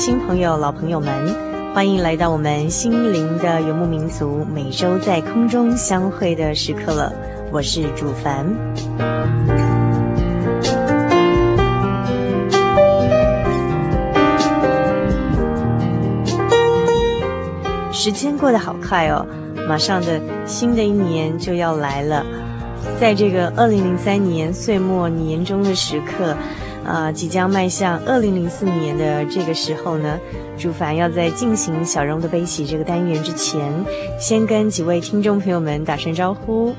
新朋友、老朋友们，欢迎来到我们心灵的游牧民族每周在空中相会的时刻了。我是主凡。时间过得好快哦，马上的新的一年就要来了。在这个二零零三年岁末年终的时刻。啊、即将迈向二零零四年的这个时候呢，朱凡要在进行小荣的悲喜这个单元之前，先跟几位听众朋友们打声招呼。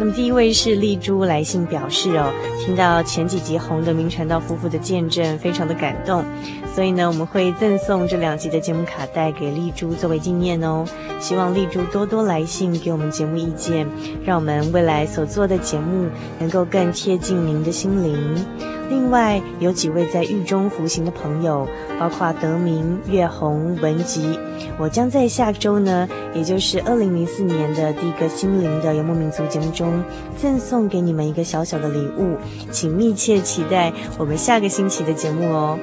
那么第一位是丽珠来信表示哦，听到前几集红的明传道夫妇的见证，非常的感动，所以呢，我们会赠送这两集的节目卡带给丽珠作为纪念哦。希望丽珠多多来信给我们节目意见，让我们未来所做的节目能够更贴近您的心灵。另外有几位在狱中服刑的朋友，包括德明、月红、文吉，我将在下周呢，也就是二零零四年的第一个心灵的游牧民族节目中，赠送给你们一个小小的礼物，请密切期待我们下个星期的节目哦。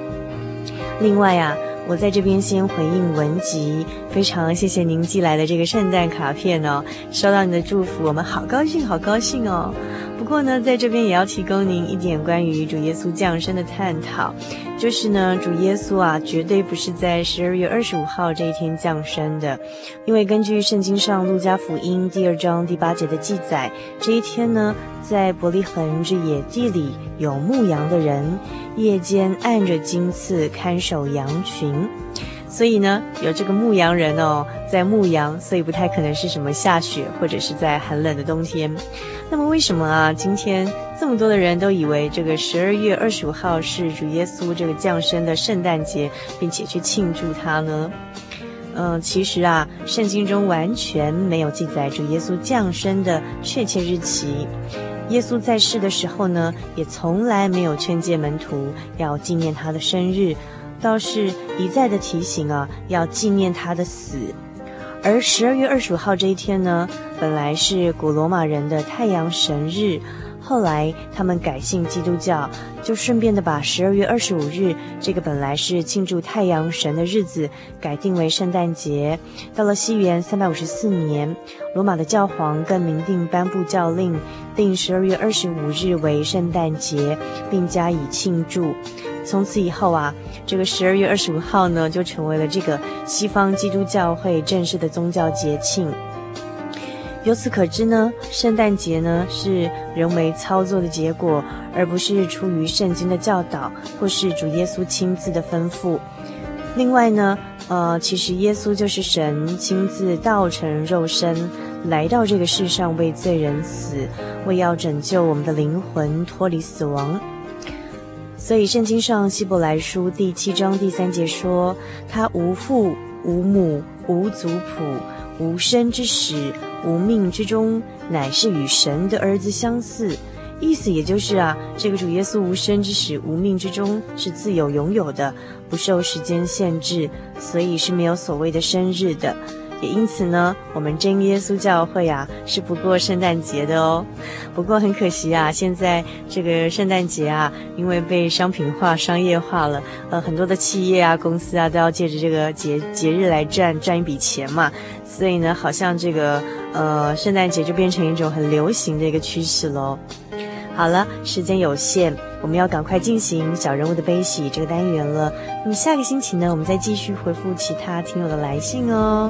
另外呀，我在这边先回应文集，非常谢谢您寄来的这个圣诞卡片哦，收到你的祝福，我们好高兴，好高兴哦。不过呢，在这边也要提供您一点关于主耶稣降生的探讨，就是呢，主耶稣啊，绝对不是在十二月二十五号这一天降生的，因为根据圣经上路加福音第二章第八节的记载，这一天呢，在伯利恒之野地里有牧羊的人，夜间按着金刺看守羊群。所以呢，有这个牧羊人哦，在牧羊，所以不太可能是什么下雪或者是在很冷的冬天。那么为什么啊，今天这么多的人都以为这个十二月二十五号是主耶稣这个降生的圣诞节，并且去庆祝他呢？嗯、其实啊，圣经中完全没有记载主耶稣降生的确切日期。耶稣在世的时候呢，也从来没有劝诫门徒要纪念他的生日。倒是一再的提醒啊，要纪念他的死。而十二月二十五号这一天呢，本来是古罗马人的太阳神日，后来他们改信基督教，就顺便的把十二月二十五日这个本来是庆祝太阳神的日子，改定为圣诞节。到了西元三百五十四年，罗马的教皇更明定颁布教令，定十二月二十五日为圣诞节，并加以庆祝。从此以后啊，这个十二月二十五号呢，就成为了这个西方基督教会正式的宗教节庆。由此可知呢，圣诞节呢是人为操作的结果，而不是出于圣经的教导或是主耶稣亲自的吩咐。另外呢，呃，其实耶稣就是神亲自道成肉身来到这个世上为罪人死，为要拯救我们的灵魂脱离死亡。所以，圣经上希伯来书第七章第三节说：“他无父无母无族谱无生之始无命之中，乃是与神的儿子相似。”意思也就是啊，这个主耶稣无生之始无命之中是自由拥有的，不受时间限制，所以是没有所谓的生日的。也因此呢，我们真耶稣教会啊是不过圣诞节的哦。不过很可惜啊，现在这个圣诞节啊，因为被商品化、商业化了，呃，很多的企业啊、公司啊都要借着这个节节日来赚赚一笔钱嘛，所以呢，好像这个呃圣诞节就变成一种很流行的一个趋势喽。好了，时间有限，我们要赶快进行小人物的悲喜这个单元了。那么下个星期呢，我们再继续回复其他听友的来信哦。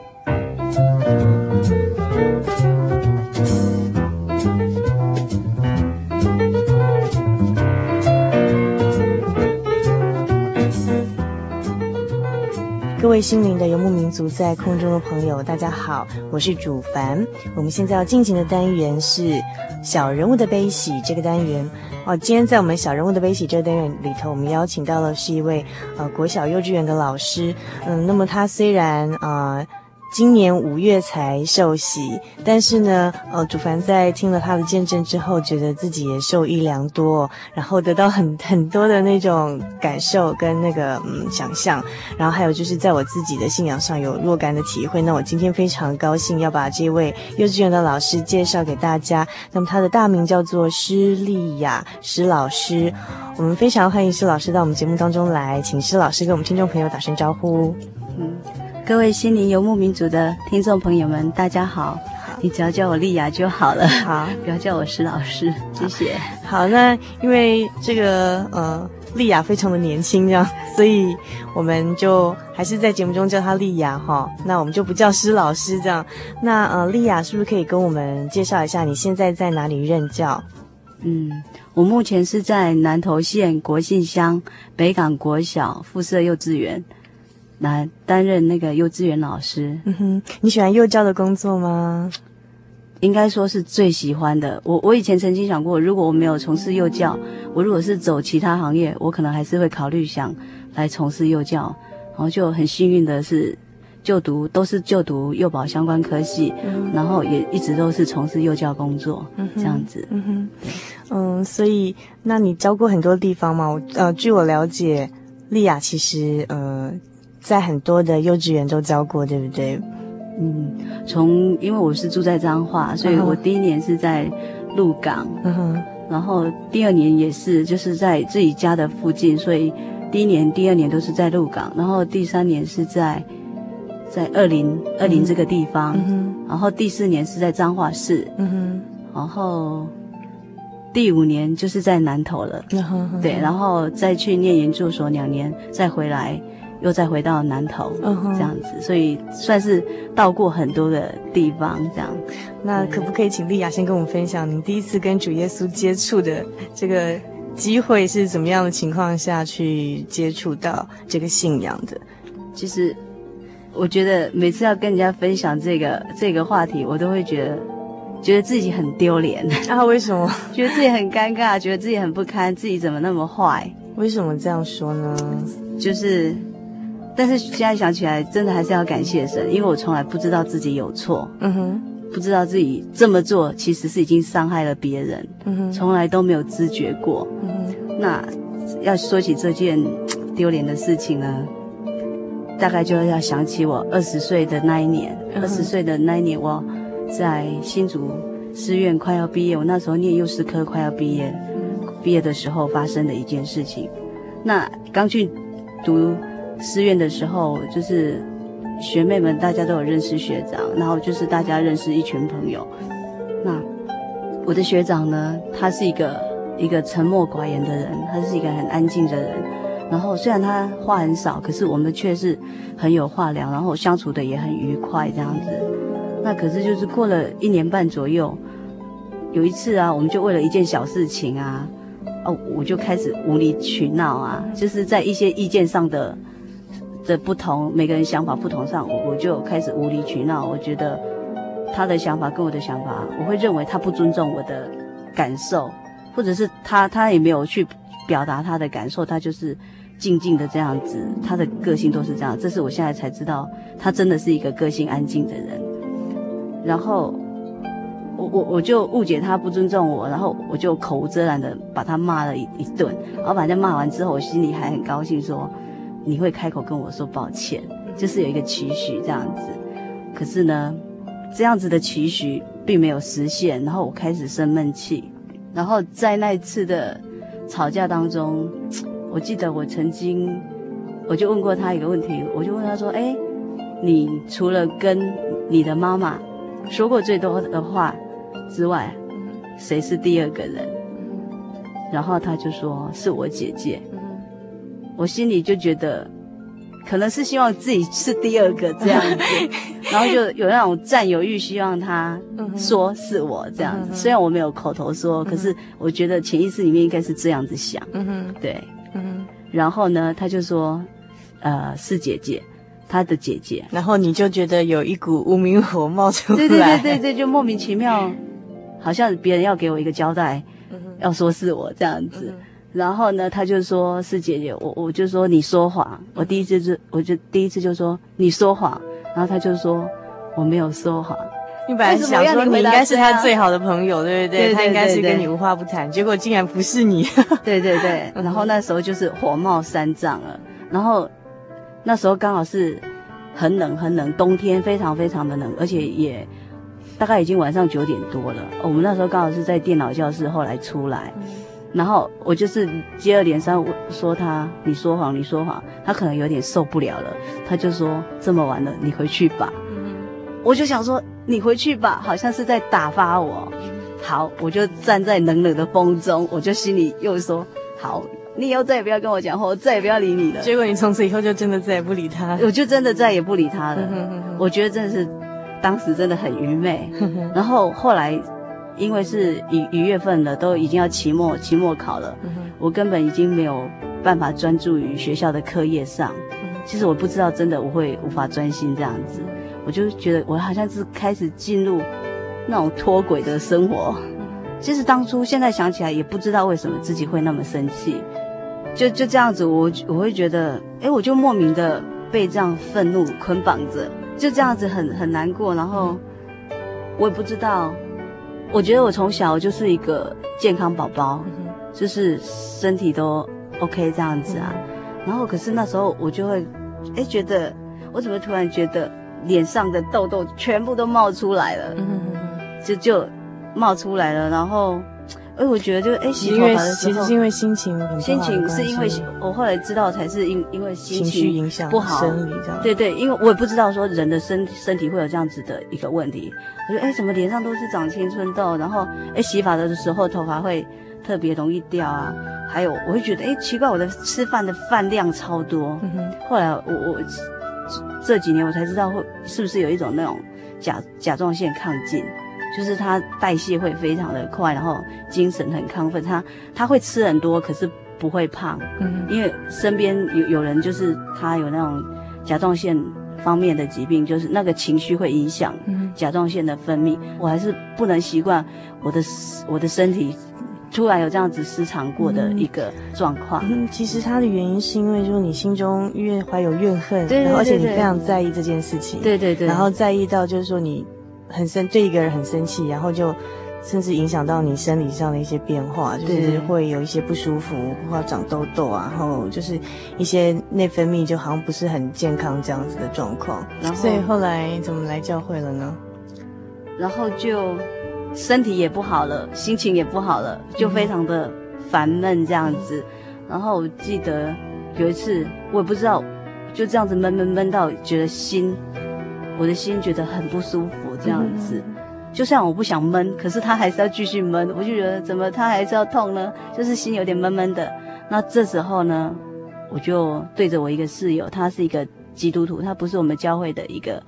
心灵的游牧民族，在空中的朋友，大家好，我是主凡。我们现在要进行的单元是小人物的悲喜这个单元。哦，今天在我们小人物的悲喜这个单元里头，我们邀请到的是一位呃国小幼稚园的老师。嗯，那么他虽然啊。呃今年五月才受洗，但是呢，呃，主凡在听了他的见证之后，觉得自己也受益良多，然后得到很 很多的那种感受跟那个嗯想象，然后还有就是在我自己的信仰上有若干的体会。那我今天非常高兴要把这位幼稚园的老师介绍给大家。那么他的大名叫做施丽雅施老师，我们非常欢迎施老师到我们节目当中来，请施老师跟我们听众朋友打声招呼。嗯。各位心灵游牧民族的听众朋友们，大家好！好，你只要叫我丽雅就好了。好，不要叫我施老师，谢谢。好，那因为这个呃，丽雅非常的年轻，这样，所以我们就还是在节目中叫她丽雅哈。那我们就不叫施老师这样。那呃，丽雅是不是可以跟我们介绍一下你现在在哪里任教？嗯，我目前是在南投县国姓乡北港国小附设幼稚园。来担任那个幼稚园老师。嗯哼，你喜欢幼教的工作吗？应该说是最喜欢的。我我以前曾经想过，如果我没有从事幼教，我如果是走其他行业，我可能还是会考虑想来从事幼教。然后就很幸运的是，就读都是就读幼保相关科系，嗯、然后也一直都是从事幼教工作，嗯、这样子。嗯哼，嗯，所以那你教过很多地方吗？我呃，据我了解，丽雅其实呃。在很多的幼稚园都教过，对不对？嗯，从因为我是住在彰化，所以我第一年是在鹿港，嗯哼，然后第二年也是就是在自己家的附近，所以第一年、第二年都是在鹿港，然后第三年是在在二林二林这个地方，然后第四年是在彰化市，嗯哼，然后第五年就是在南投了，对，然后再去念研究所两年，再回来。又再回到南投，uh. 这样子，所以算是到过很多的地方，这样。那可不可以请丽雅先跟我们分享，您第一次跟主耶稣接触的这个机会是怎么样的情况下去接触到这个信仰的？其实，我觉得每次要跟人家分享这个这个话题，我都会觉得觉得自己很丢脸。啊，为什么？觉得自己很尴尬，觉得自己很不堪，自己怎么那么坏？为什么这样说呢？就是。但是现在想起来，真的还是要感谢神，因为我从来不知道自己有错，嗯哼，不知道自己这么做其实是已经伤害了别人，嗯哼，从来都没有知觉过，嗯哼。那要说起这件丢脸的事情呢，大概就要想起我二十岁的那一年，二十岁的那一年我在新竹师院快要毕业，我那时候念幼师科快要毕业，毕业的时候发生的一件事情。那刚去读师院的时候，就是学妹们大家都有认识学长，然后就是大家认识一群朋友。那我的学长呢，他是一个一个沉默寡言的人，他是一个很安静的人。然后虽然他话很少，可是我们却是很有话聊，然后相处的也很愉快这样子。那可是就是过了一年半左右，有一次啊，我们就为了一件小事情啊，哦，我就开始无理取闹啊，就是在一些意见上的的不同，每个人想法不同上，我我就开始无理取闹。我觉得他的想法跟我的想法，我会认为他不尊重我的感受，或者是他他也没有去表达他的感受，他就是。静静的这样子，他的个性都是这样。这是我现在才知道，他真的是一个个性安静的人。然后，我我我就误解他不尊重我，然后我就口无遮拦的把他骂了一一顿。然后把他骂完之后，我心里还很高兴，说你会开口跟我说抱歉，就是有一个期许这样子。可是呢，这样子的期许并没有实现，然后我开始生闷气。然后在那一次的吵架当中。我记得我曾经，我就问过他一个问题，我就问他说：“哎，你除了跟你的妈妈说过最多的话之外，谁是第二个人？”然后他就说：“是我姐姐。”我心里就觉得，可能是希望自己是第二个这样子，然后就有那种占有欲，希望他说是我这样子。虽然我没有口头说，可是我觉得潜意识里面应该是这样子想。嗯哼对。嗯哼，然后呢，他就说，呃，是姐姐，他的姐姐。然后你就觉得有一股无名火冒出来，对对对对对，就莫名其妙，好像别人要给我一个交代，嗯、要说是我这样子。嗯、哼然后呢，他就说是姐姐，我我就说你说谎。我第一次就我就第一次就说你说谎，然后他就说我没有说谎。你本来想说你应该是他最好的朋友，对不对？对对对对，他应该是跟你无话不谈，结果竟然不是你。对对对，然后那时候就是火冒三丈了。然后那时候刚好是很冷很冷，冬天非常非常的冷，而且也大概已经晚上九点多了。我们那时候刚好是在电脑教室，后来出来，然后我就是接二连三说他，你说谎，你说谎，他可能有点受不了了，他就说这么晚了，你回去吧。我就想说。你回去吧，好像是在打发我。好，我就站在冷冷的风中，我就心里又说：好，你以后再也不要跟我讲话，我再也不要理你了。结果你从此以后就真的再也不理他，我就真的再也不理他了。我觉得真的是当时真的很愚昧。然后后来，因为是一一月份了，都已经要期末期末考了，我根本已经没有办法专注于学校的课业上。其实我不知道，真的我会无法专心这样子。我就觉得我好像是开始进入那种脱轨的生活。其实当初现在想起来也不知道为什么自己会那么生气，就就这样子，我我会觉得，哎，我就莫名的被这样愤怒捆绑着，就这样子很很难过。然后我也不知道，我觉得我从小就是一个健康宝宝，就是身体都 OK 这样子啊。然后可是那时候我就会，哎，觉得我怎么突然觉得。脸上的痘痘全部都冒出来了，就就冒出来了。然后，哎，我觉得就哎，洗头发的时候，其实是因为心情很，心情是因为我后来知道才是因因为心情影响不好，生理这样。对对，因为我也不知道说人的身身体会有这样子的一个问题。我觉得哎，怎么脸上都是长青春痘？然后哎，洗发的时候头发会特别容易掉啊。还有，我会觉得哎，奇怪，我的吃饭的饭量超多。嗯、后来我我。这几年我才知道会是不是有一种那种甲甲状腺亢进，就是他代谢会非常的快，然后精神很亢奋。他他会吃很多，可是不会胖。嗯，因为身边有有人就是他有那种甲状腺方面的疾病，就是那个情绪会影响甲状腺的分泌。我还是不能习惯我的我的身体。突然有这样子失常过的一个状况。嗯，其实它的原因是因为就是你心中因为怀有怨恨，对，而且你非常在意这件事情，对对对，然后在意到就是说你很生对一个人很生气，然后就甚至影响到你生理上的一些变化，就是会有一些不舒服，或者长痘痘啊，然后就是一些内分泌就好像不是很健康这样子的状况。然后，所以后来怎么来教会了呢？然后就。身体也不好了，心情也不好了，就非常的烦闷这样子。嗯、然后我记得有一次，我也不知道，就这样子闷闷闷到觉得心，我的心觉得很不舒服，这样子。嗯就算我不想闷，可是他还是要继续闷，我就觉得怎么他还是要痛呢？就是心有点闷闷的。那这时候呢，我就对着我一个室友，他是一个基督徒，他不是我们教会的一个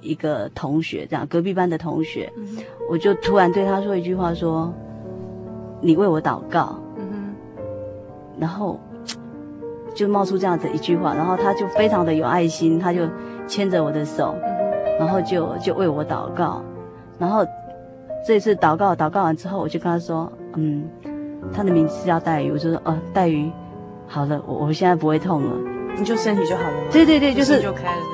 一个同学，这样隔壁班的同学，嗯、我就突然对他说一句话说，你为我祷告。嗯。然后就冒出这样子一句话，然后他就非常的有爱心，他就牵着我的手，然后就就为我祷告。然后这次祷告祷告完之后，我就跟他说：“嗯，他的名字叫黛玉。”我就说：“哦，黛玉，好了，我我现在不会痛了，你就身体就好了。”对对对，就是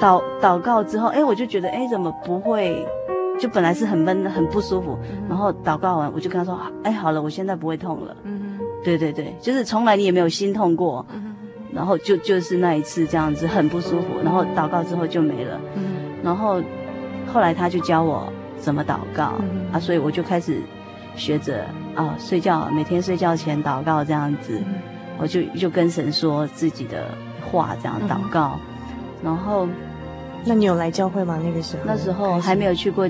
祷祷告之后，哎，我就觉得，哎，怎么不会？就本来是很闷很不舒服，嗯、然后祷告完，我就跟他说：“哎，好了，我现在不会痛了。”嗯，对对对，就是从来你也没有心痛过，嗯、然后就就是那一次这样子很不舒服，然后祷告之后就没了。嗯，然后后来他就教我。怎么祷告、嗯、啊？所以我就开始学着啊，睡觉每天睡觉前祷告这样子，嗯、我就就跟神说自己的话，这样祷告。嗯、然后，那你有来教会吗？那个时候？那时候还没有去过，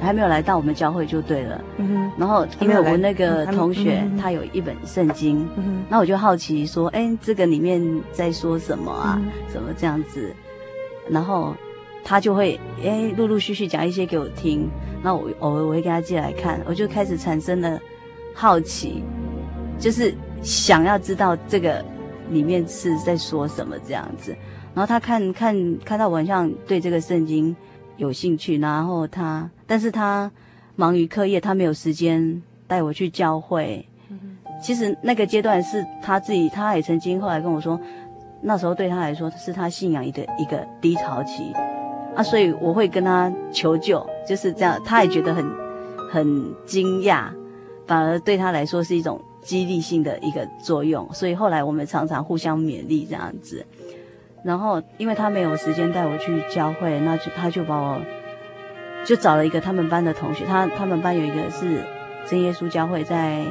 还没有来到我们教会就对了。嗯。然后因为我那个同学、嗯、他有一本圣经，嗯那我就好奇说，哎，这个里面在说什么啊？嗯、怎么这样子？然后。他就会诶，陆陆续续讲一些给我听，那我偶尔我会给他借来看，我就开始产生了好奇，就是想要知道这个里面是在说什么这样子。然后他看看看到我好像对这个圣经有兴趣，然后他，但是他忙于课业，他没有时间带我去教会。其实那个阶段是他自己，他也曾经后来跟我说，那时候对他来说是他信仰一个一个低潮期。啊，所以我会跟他求救，就是这样，他也觉得很很惊讶，反而对他来说是一种激励性的一个作用。所以后来我们常常互相勉励这样子。然后因为他没有时间带我去教会，那就他就把我就找了一个他们班的同学，他他们班有一个是真耶稣教会在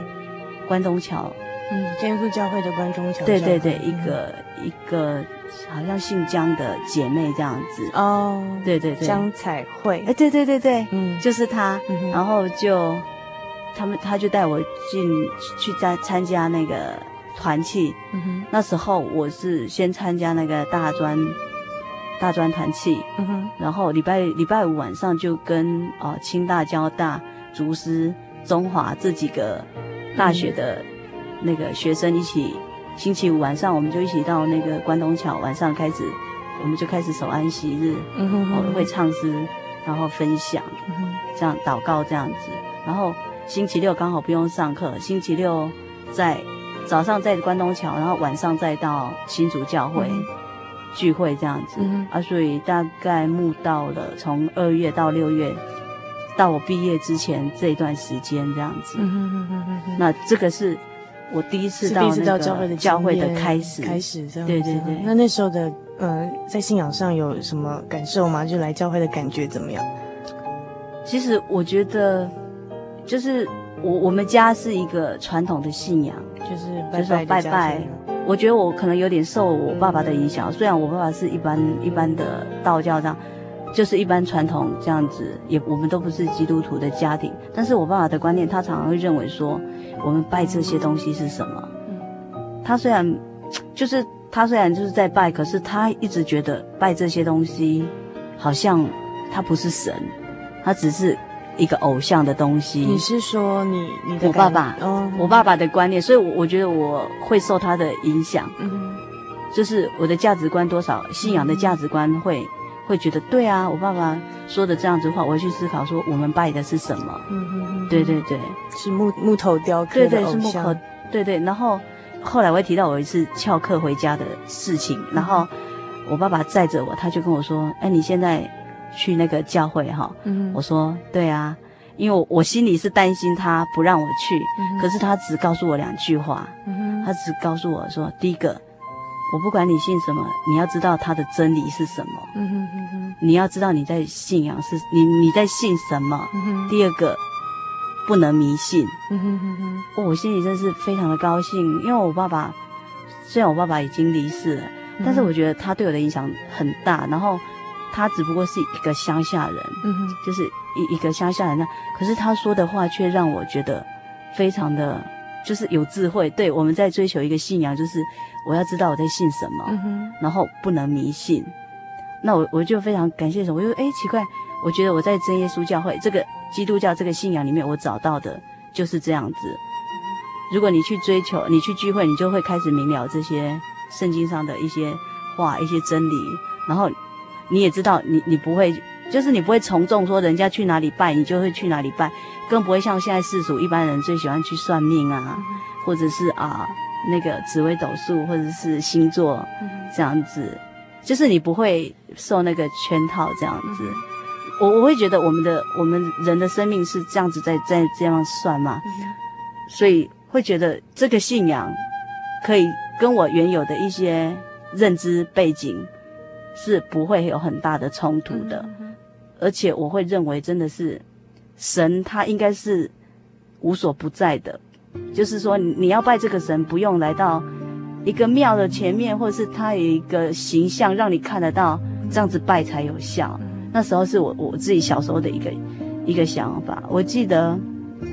关东桥，嗯，真耶稣教会的关东桥，对对对，一个、嗯、一个。好像姓江的姐妹这样子。哦，对对对，江彩慧，哎，对对对对，嗯，就是她，嗯、然后就他们他就带我进去参参加那个团契，嗯哼，那时候我是先参加那个大专大专团契，嗯哼，然后礼拜礼拜五晚上就跟哦清大、交大、竹师、中华这几个大学的那个学生一起。星期五晚上，我们就一起到那个关东桥，晚上开始，我们就开始守安息日，嗯哼哼，我们会唱诗，然后分享，嗯、这样祷告这样子。然后星期六刚好不用上课，星期六在早上在关东桥，然后晚上再到新竹教会、嗯、聚会这样子。嗯、啊，所以大概慕到了从二月到六月，到我毕业之前这一段时间这样子。嗯、哼哼哼哼那这个是。我第一次到那个教会的教会的开始，开始这样。对对对。那那时候的呃，在信仰上有什么感受吗？就来教会的感觉怎么样？其实我觉得，就是我我们家是一个传统的信仰，就是拜拜拜拜。我觉得我可能有点受我爸爸的影响，虽然我爸爸是一般一般的道教这样。就是一般传统这样子，也我们都不是基督徒的家庭，但是我爸爸的观念，他常常会认为说，我们拜这些东西是什么？他虽然，就是他虽然就是在拜，可是他一直觉得拜这些东西，好像他不是神，他只是一个偶像的东西。你是说你你的我爸爸？哦，我爸爸的观念，所以我我觉得我会受他的影响，嗯，就是我的价值观多少，信仰的价值观会。会觉得对啊，我爸爸说的这样子的话，我会去思考说我们拜的是什么？嗯嗯嗯，对对对，是木木头雕刻的。对对，是木头，对对。然后后来我会提到我一次翘课回家的事情，嗯、然后我爸爸载着我，他就跟我说：“哎，你现在去那个教会哈？”嗯，我说：“对啊，因为我我心里是担心他不让我去，嗯、可是他只告诉我两句话，嗯、他只告诉我说，第一个。”我不管你信什么，你要知道他的真理是什么。嗯哼哼哼。你要知道你在信仰是你你在信什么。嗯哼。第二个，不能迷信。嗯哼哼哼。我心里真是非常的高兴，因为我爸爸虽然我爸爸已经离世了，嗯、但是我觉得他对我的影响很大。然后他只不过是一个乡下人，嗯哼，就是一一个乡下人那，可是他说的话却让我觉得非常的，就是有智慧。对，我们在追求一个信仰，就是我要知道我在信什么，嗯，然后不能迷信。那我我就非常感谢神，我就哎奇怪，我觉得我在真耶稣教会这个基督教这个信仰里面，我找到的就是这样子。如果你去追求，你去聚会，你就会开始明了这些圣经上的一些话、一些真理，然后你也知道你，你你不会，就是你不会从众说人家去哪里拜，你就会去哪里拜，更不会像现在世俗一般人最喜欢去算命啊，或者是啊那个紫微斗数，或者是星座这样子。就是你不会受那个圈套这样子，我我会觉得我们的我们人的生命是这样子在在这样算嘛，所以会觉得这个信仰可以跟我原有的一些认知背景是不会有很大的冲突的，而且我会认为真的是神他应该是无所不在的，就是说你要拜这个神不用来到。一个庙的前面，或者是它有一个形象，让你看得到，这样子拜才有效。那时候是我我自己小时候的一个一个想法。我记得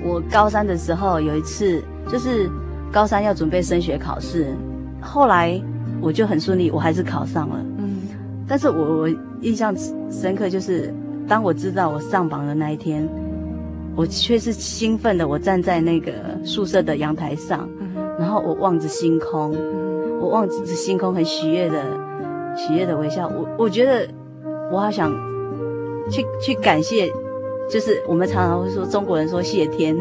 我高三的时候有一次，就是高三要准备升学考试，后来我就很顺利，我还是考上了。嗯，但是我我印象深刻，就是当我知道我上榜的那一天，我却是兴奋的，我站在那个宿舍的阳台上。然后我望着星空，我望着星空，很喜悦的喜悦的微笑。我我觉得我好想去去感谢，就是我们常常会说中国人说谢天，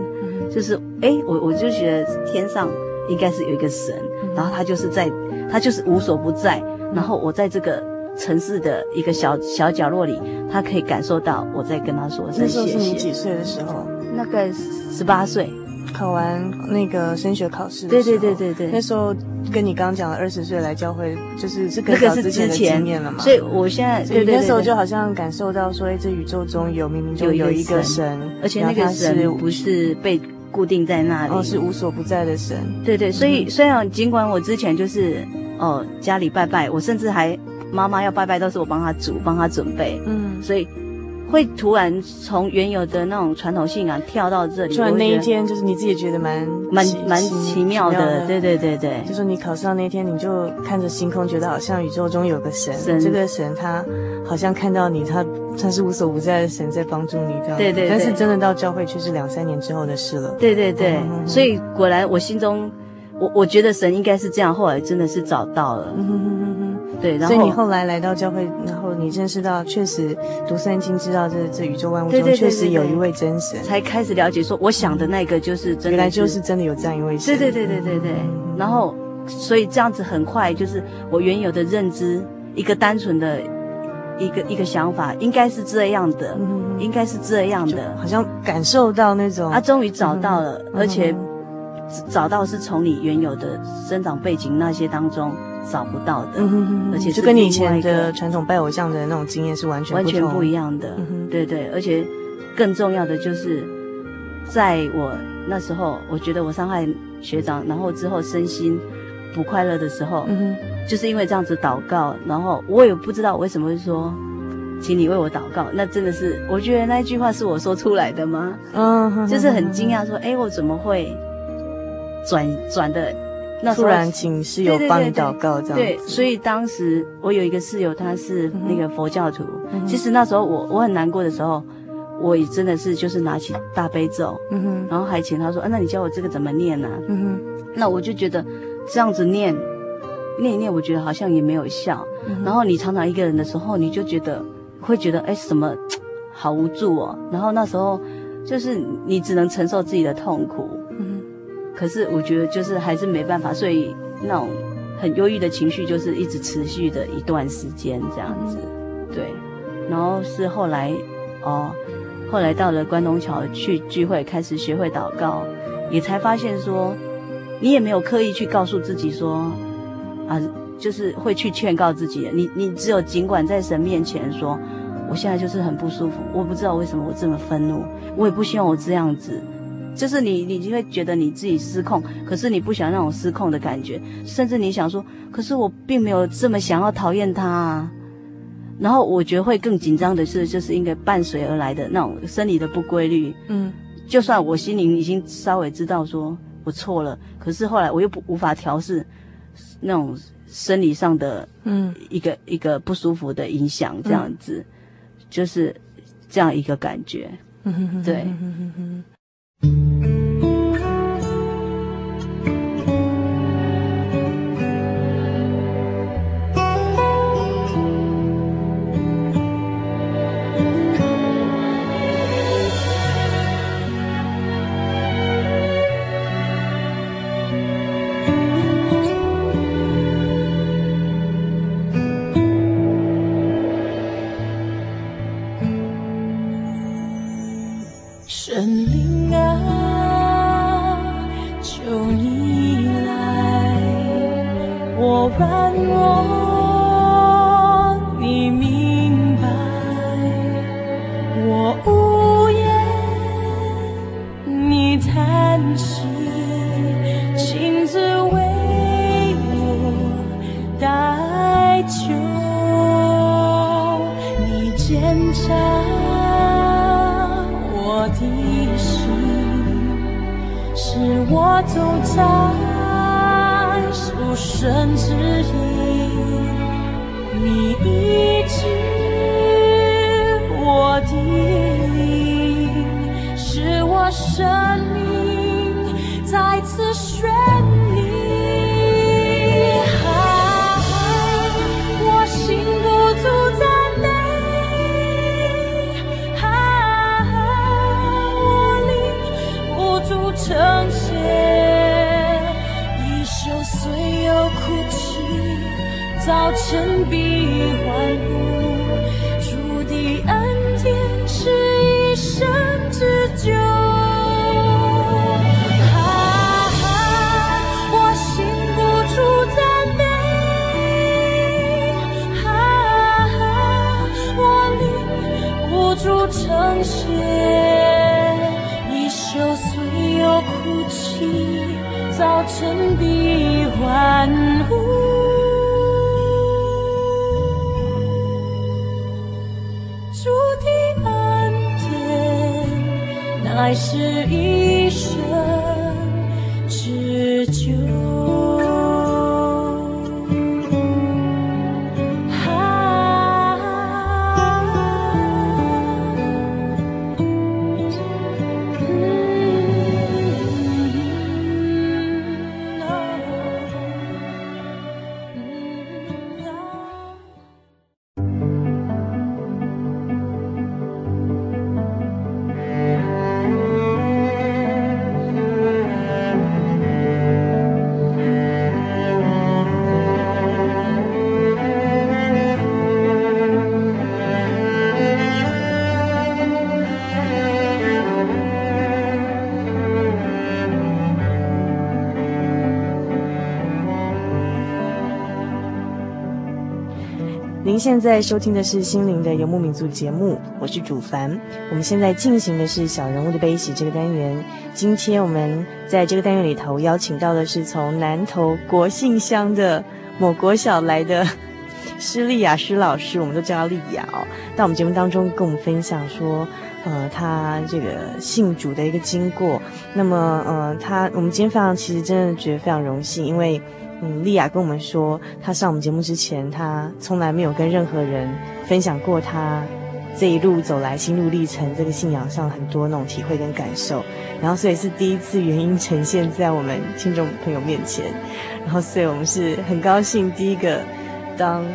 就是哎，我我就觉得天上应该是有一个神，然后他就是在，他就是无所不在。然后我在这个城市的一个小小角落里，他可以感受到我在跟他说声谢谢。那时候是你几岁的时候？大概十八岁。考完那个升学考试的时候，对对对对对，那时候跟你刚刚讲了二十岁来教会，就是是更早之前的经验了嘛。所以我现在对对对，那时候就好像感受到说，哎，这宇宙中有明明就有一个神，而且那个神不是被固定在那里，哦，是无所不在的神。对对，所以虽然尽管我之前就是哦家里拜拜，我甚至还妈妈要拜拜都是我帮她煮帮她准备，嗯，所以。会突然从原有的那种传统信仰跳到这里，突然那一天就是你自己觉得蛮蛮蛮奇妙的，对对对对。就说你考上那天，你就看着星空，觉得好像宇宙中有个神，神这个神他好像看到你，他他是无所不在的神在帮助你这样。对，对对。但是真的到教会却是两三年之后的事了。对对对。所以果然我心中，我我觉得神应该是这样，后来真的是找到了。嗯哼哼哼对，然后所以你后来来到教会，然后你认识到，确实读圣经，知道这这宇宙万物中确实有一位真神，才开始了解说，我想的那个就是真的是，原来就是真的有这样一位神。对对对对对对。嗯、然后，所以这样子很快，就是我原有的认知，一个单纯的，一个一个想法，应该是这样的，嗯、应该是这样的，好像感受到那种，啊，终于找到了，嗯、而且找到是从你原有的生长背景那些当中。找不到的，而且就跟你以前的传统拜偶像的那种经验是完全完全不一样的，嗯、对对，而且更重要的就是，在我那时候，我觉得我伤害学长，然后之后身心不快乐的时候，嗯、就是因为这样子祷告，然后我也不知道我为什么会说，请你为我祷告，那真的是，我觉得那一句话是我说出来的吗？嗯，就是很惊讶，说，哎，我怎么会转转的？那突然请室友帮你祷告，这样对，所以当时我有一个室友，他是那个佛教徒。嗯、其实那时候我我很难过的时候，我也真的是就是拿起大悲咒，嗯哼，然后还请他说，啊，那你教我这个怎么念呢？啊？嗯哼，那我就觉得这样子念，念一念，我觉得好像也没有效。嗯、然后你常常一个人的时候，你就觉得会觉得哎什么 好无助哦。然后那时候就是你只能承受自己的痛苦。可是我觉得就是还是没办法，所以那种很忧郁的情绪就是一直持续的一段时间这样子，对。然后是后来哦，后来到了关东桥去聚会，开始学会祷告，也才发现说，你也没有刻意去告诉自己说，啊，就是会去劝告自己，你你只有尽管在神面前说，我现在就是很不舒服，我不知道为什么我这么愤怒，我也不希望我这样子。就是你你就会觉得你自己失控，可是你不想那种失控的感觉，甚至你想说，可是我并没有这么想要讨厌他啊。然后我觉得会更紧张的是，就是应该伴随而来的那种生理的不规律。嗯，就算我心灵已经稍微知道说我错了，可是后来我又不无法调试那种生理上的嗯一个、嗯、一个不舒服的影响，这样子、嗯、就是这样一个感觉。嗯哼哼，对。Thank you. 走在受神之意，你一直我的，是我生命。早晨必還，不主的恩典是一生之酒。我心不住赞美，我力不住成仙。一受罪又哭泣，早晨必還。还是一瞬现在收听的是心灵的游牧民族节目，我是主凡。我们现在进行的是小人物的悲喜这个单元。今天我们在这个单元里头邀请到的是从南投国姓乡的某国小来的施丽雅施老师，我们都叫她丽雅哦。到我们节目当中跟我们分享说，呃，她这个信主的一个经过。那么，呃，她我们今天非常其实真的觉得非常荣幸，因为。嗯，丽雅跟我们说，她上我们节目之前，她从来没有跟任何人分享过她这一路走来心路历程，这个信仰上很多那种体会跟感受。然后，所以是第一次原因呈现在我们听众朋友面前。然后，所以我们是很高兴，第一个当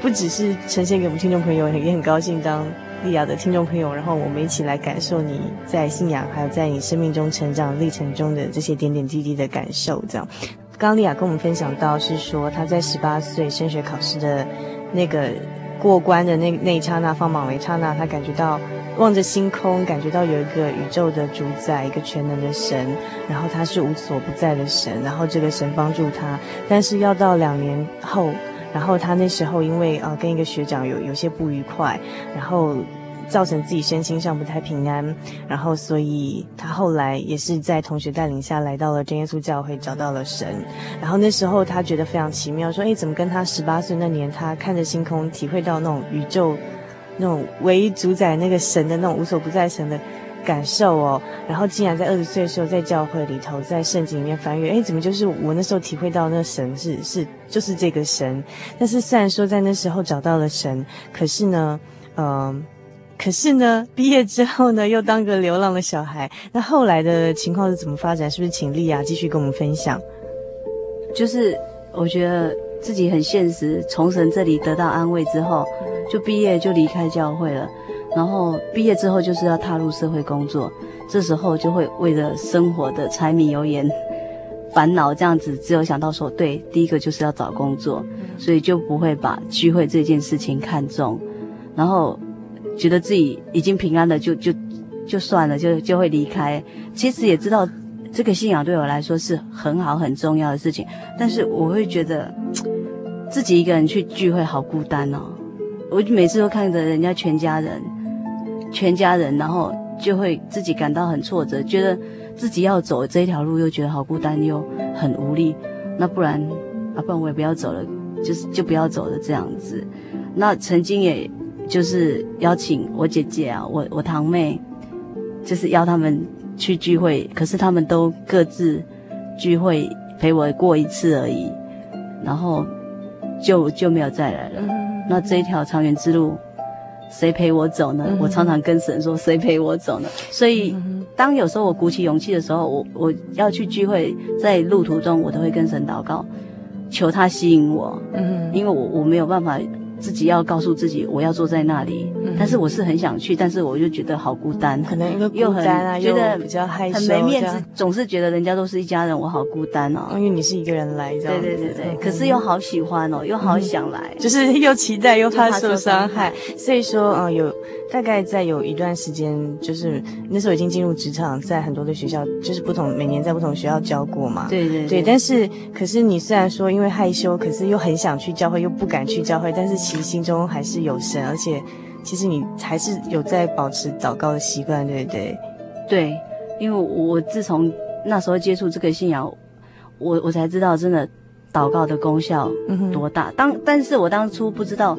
不只是呈现给我们听众朋友，也很高兴当丽雅的听众朋友。然后，我们一起来感受你在信仰还有在你生命中成长历程中的这些点点滴滴的感受，这样。刚丽雅跟我们分享到，是说她在十八岁升学考试的那个过关的那那一刹那，放榜的一刹那，她感觉到望着星空，感觉到有一个宇宙的主宰，一个全能的神，然后他是无所不在的神，然后这个神帮助他，但是要到两年后，然后他那时候因为啊跟一个学长有有些不愉快，然后造成自己身心上不太平安，然后所以他后来也是在同学带领下来到了真耶稣教会，找到了神。然后那时候他觉得非常奇妙，说：“诶，怎么跟他十八岁那年，他看着星空，体会到那种宇宙那种唯一主宰那个神的那种无所不在神的。”感受哦，然后竟然在二十岁的时候，在教会里头，在圣经里面翻阅，哎，怎么就是我那时候体会到那神是是就是这个神？但是虽然说在那时候找到了神，可是呢，嗯、可是呢，毕业之后呢，又当个流浪的小孩。那后来的情况是怎么发展？是不是请莉亚继续跟我们分享？就是我觉得自己很现实，从神这里得到安慰之后，就毕业就离开教会了。然后毕业之后就是要踏入社会工作，这时候就会为了生活的柴米油盐烦恼这样子，只有想到说，对，第一个就是要找工作，所以就不会把聚会这件事情看重，然后觉得自己已经平安了，就就就算了，就就会离开。其实也知道这个信仰对我来说是很好很重要的事情，但是我会觉得自己一个人去聚会好孤单哦，我每次都看着人家全家人。全家人，然后就会自己感到很挫折，觉得自己要走这一条路，又觉得好孤单，又很无力。那不然，啊，不然我也不要走了，就是就不要走了这样子。那曾经也就是邀请我姐姐啊，我我堂妹，就是邀他们去聚会，可是他们都各自聚会陪我过一次而已，然后就就没有再来了。那这一条长远之路。谁陪我走呢？嗯、我常常跟神说：“谁陪我走呢？”所以，当有时候我鼓起勇气的时候，我我要去聚会，在路途中，我都会跟神祷告，求他吸引我。嗯，因为我我没有办法。自己要告诉自己，我要坐在那里，嗯、但是我是很想去，但是我就觉得好孤单，可能又很孤单啊，觉得比较害羞，很没面子，总是觉得人家都是一家人，我好孤单哦。因为你是一个人来，这样子。对对对对，可是又好喜欢哦，又好想来，嗯、就是又期待又怕受伤害，所以说，嗯，有大概在有一段时间，就是那时候已经进入职场，在很多的学校，就是不同每年在不同学校教过嘛。对对对，对，但是可是你虽然说因为害羞，可是又很想去教会，又不敢去教会，但是其实心中还是。有神，而且其实你还是有在保持祷告的习惯，对不对？对，因为我自从那时候接触这个信仰，我我才知道真的祷告的功效多大。嗯、当但是我当初不知道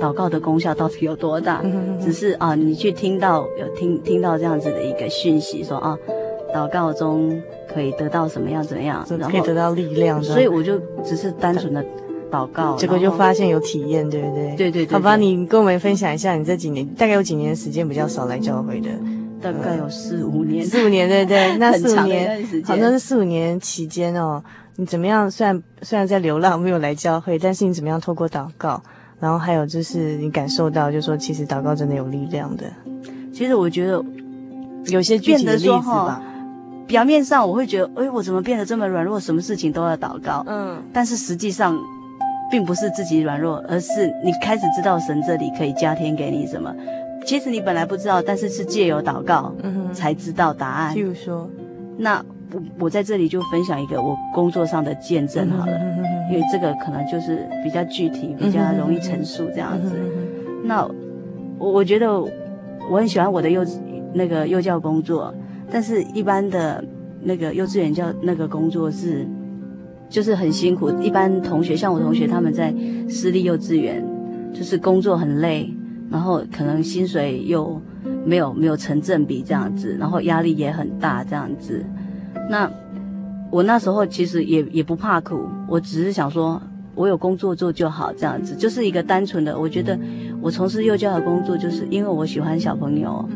祷告的功效到底有多大，嗯、只是啊，你去听到有听听到这样子的一个讯息，说啊，祷告中可以得到什么样怎么样，然后可以得到力量，所以我就只是单纯的。祷告，结果就发现有体验，对不对？对对对。好吧，你跟我们分享一下，你这几年大概有几年时间比较少来教会的？大概有四五年。四五年，对对。那四五年，好，像是四五年期间哦，你怎么样？虽然虽然在流浪，没有来教会，但是你怎么样透过祷告？然后还有就是你感受到，就是说其实祷告真的有力量的。其实我觉得有些具体的例子吧。表面上我会觉得，哎，我怎么变得这么软弱？什么事情都要祷告。嗯。但是实际上。并不是自己软弱，而是你开始知道神这里可以加添给你什么。其实你本来不知道，但是是借由祷告，嗯哼，才知道答案。譬如说，那我我在这里就分享一个我工作上的见证好了，嗯哼，因为这个可能就是比较具体，比较容易陈述这样子。嗯哼，那我我觉得我很喜欢我的幼那个幼教工作，但是一般的那个幼稚园教那个工作是。就是很辛苦，一般同学像我同学他们在私立幼稚园，就是工作很累，然后可能薪水又没有没有成正比这样子，然后压力也很大这样子。那我那时候其实也也不怕苦，我只是想说我有工作做就好这样子，就是一个单纯的。我觉得我从事幼教的工作，就是因为我喜欢小朋友，